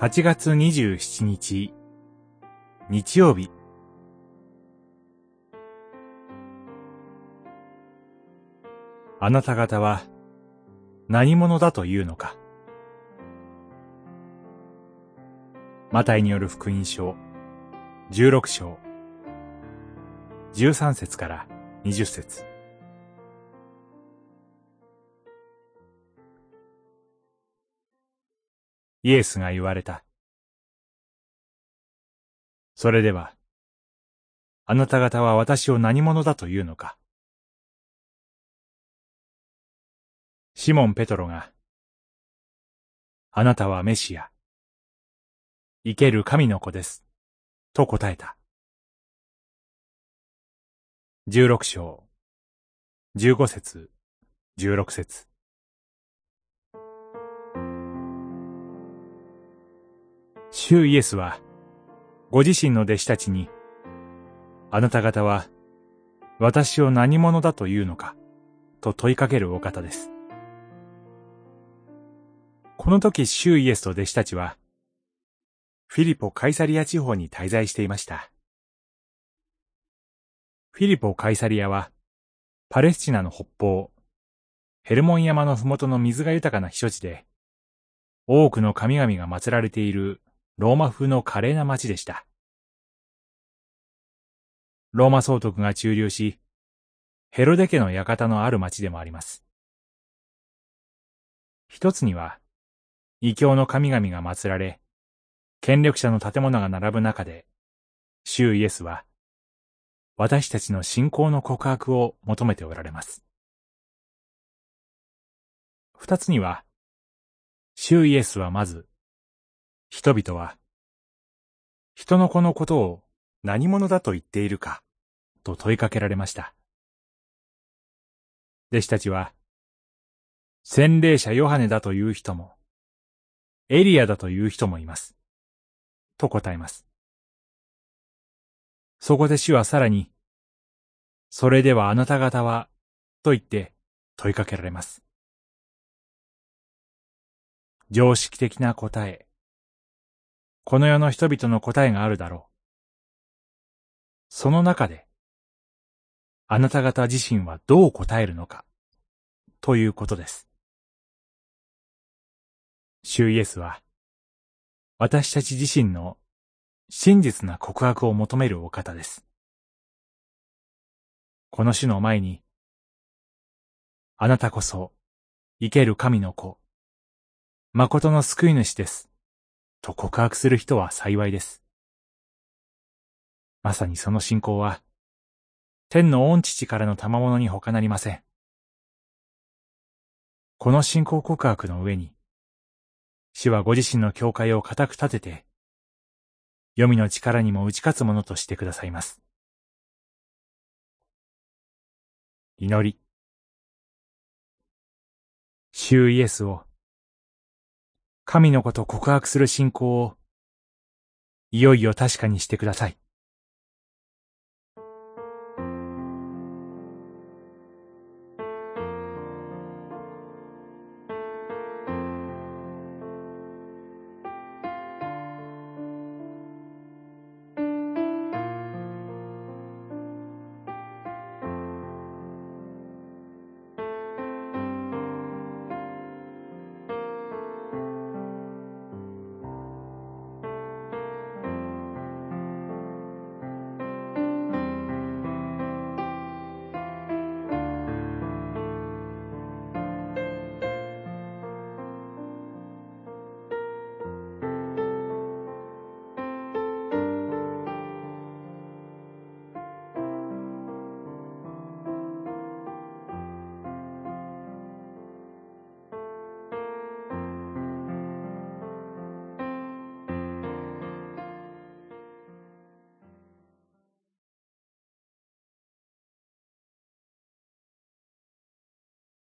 8月27日、日曜日。あなた方は何者だというのか。マタイによる福音書16章13節から20節イエスが言われた。それでは、あなた方は私を何者だというのか。シモン・ペトロが、あなたはメシア、生ける神の子です、と答えた。十六章、十五節、十六節。主イエスは、ご自身の弟子たちに、あなた方は、私を何者だというのか、と問いかけるお方です。この時、主イエスと弟子たちは、フィリポ・カイサリア地方に滞在していました。フィリポ・カイサリアは、パレスチナの北方、ヘルモン山のふもとの水が豊かな避暑地で、多くの神々が祀られているローマ風の華麗な町でした。ローマ総督が駐留し、ヘロデ家の館のある町でもあります。一つには、異教の神々が祀られ、権力者の建物が並ぶ中で、主イエスは、私たちの信仰の告白を求めておられます。二つには、主イエスはまず、人々は、人の子のことを何者だと言っているか、と問いかけられました。弟子たちは、洗礼者ヨハネだという人も、エリアだという人もいます。と答えます。そこで主はさらに、それではあなた方は、と言って問いかけられます。常識的な答え、この世の人々の答えがあるだろう。その中で、あなた方自身はどう答えるのか、ということです。主イエスは、私たち自身の真実な告白を求めるお方です。この種の前に、あなたこそ生ける神の子、誠の救い主です。と告白する人は幸いです。まさにその信仰は、天の御父からの賜物に他なりません。この信仰告白の上に、主はご自身の教会を固く立てて、黄泉の力にも打ち勝つものとしてくださいます。祈り。主イエスを神のこと告白する信仰を、いよいよ確かにしてください。